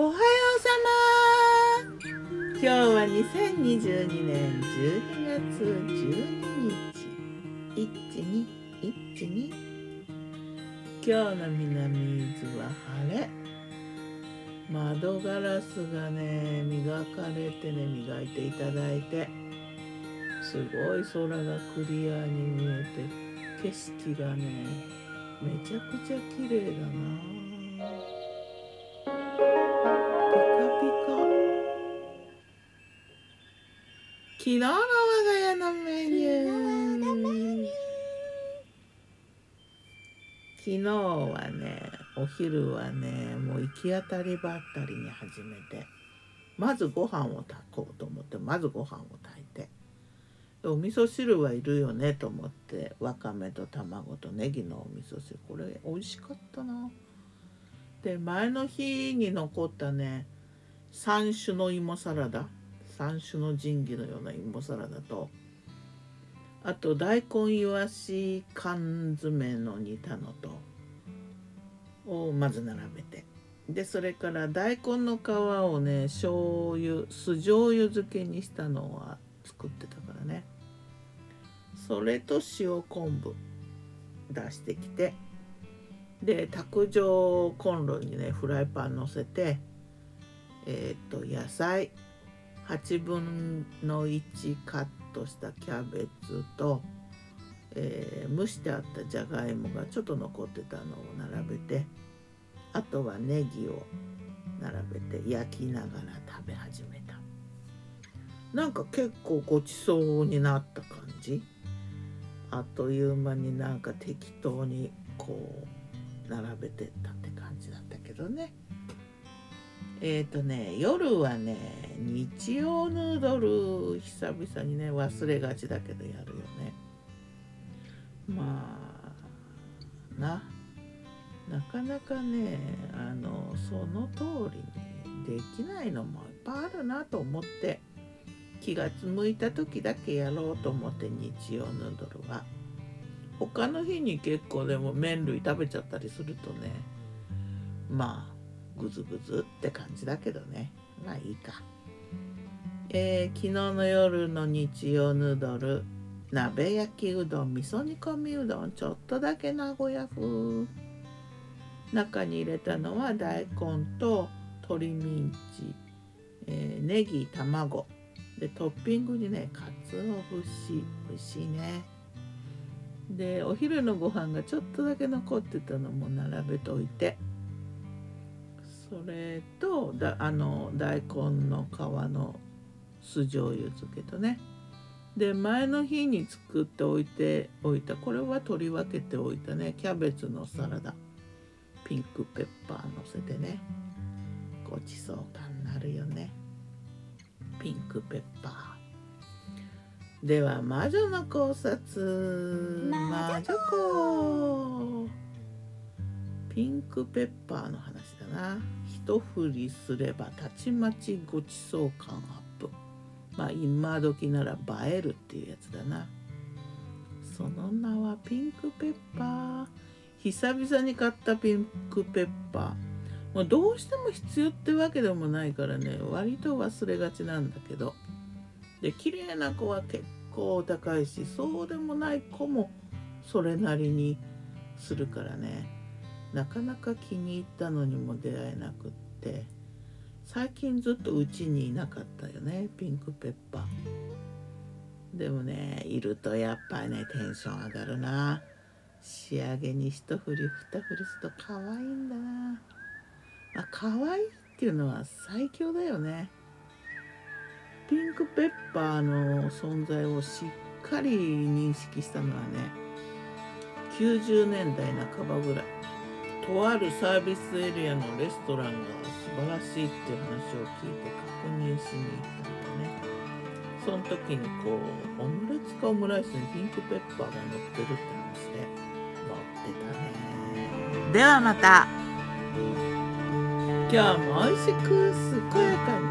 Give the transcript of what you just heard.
おはようさま今日は2022年12月12日1212今日の南伊豆は晴れ。窓ガラスがね磨かれてね磨いていただいて。すごい空がクリアに見えて景色がねめちゃくちゃ綺麗だな。昨日の我が家のメニュー。昨日はねお昼はねもう行き当たりばったりに始めて。まずご飯を炊こうと思ってまずご飯を炊いて。お味噌汁はいるよねと思ってわかめと卵とネギのお味噌汁。これ美味しかったな。で前の日に残ったね3種の芋サラダ。三種の神器のような芋サラダと。あと大根いわし缶詰の煮たのと。をまず並べて。でそれから大根の皮をね醤油酢醤油漬けにしたのは作ってたからね。それと塩昆布。出してきて。で卓上コンロにねフライパン乗せて。えっ、と野菜。8分の1カットしたキャベツと、えー、蒸してあったじゃがいもがちょっと残ってたのを並べてあとはネギを並べて焼きながら食べ始めたなんか結構ごちそうになった感じあっという間になんか適当にこう並べてったって感じだったけどね。えっ、ー、とね夜はね日曜ヌードル久々にね忘れがちだけどやるよね。まあな。なかなかねあのその通りにできないのもいっぱいあるなと思って気が向いた時だけやろうと思って日曜ヌードルは。他の日に結構でも麺類食べちゃったりするとねまあグズグズって感じだけどね。まあいいか。えー、昨日の夜の日曜ヌードル鍋焼きうどん味噌煮込みうどんちょっとだけ名古屋風。中に入れたのは大根と鶏ミンチ、えー、ネギ卵。でトッピングにねかつお節。美味しいね。でお昼のご飯がちょっとだけ残ってたのも並べといて。それとだあの大根の皮の酢醤油漬けとね。で前の日に作っておいておいたこれは取り分けておいたねキャベツのサラダ。ピンクペッパーのせてね。ごちそう感になるよね。ピンクペッパー。では魔女の考察。魔女子ピンクペッパーの話だな。一振りすればたちまちごちそう感アップまあ今時なら映えるっていうやつだな。その名はピンクペッパー。久々に買ったピンクペッパー。もうどうしても必要ってわけでもないからね。割と忘れがちなんだけど。で綺麗な子は結構高いしそうでもない子もそれなりにするからね。なかなか気に入ったのにも出会えなくって。最近ずっとうちにいなかったよねピンクペッパー。でもねいるとやっぱりねテンション上がるな。仕上げに一振り二振りすると可愛いんだな。まあ可愛いっていうのは最強だよね。ピンクペッパーの存在をしっかり認識したのはね90年代半ばぐらい。とあるサービスエリアのレストランが晴らしいっていう話を聞いて確認しに行ったんだね。その時にこうオムレツかオムライスにピンクペッパーが乗ってるって話で。乗ってたね。ではまた。今日も美味しく健やかに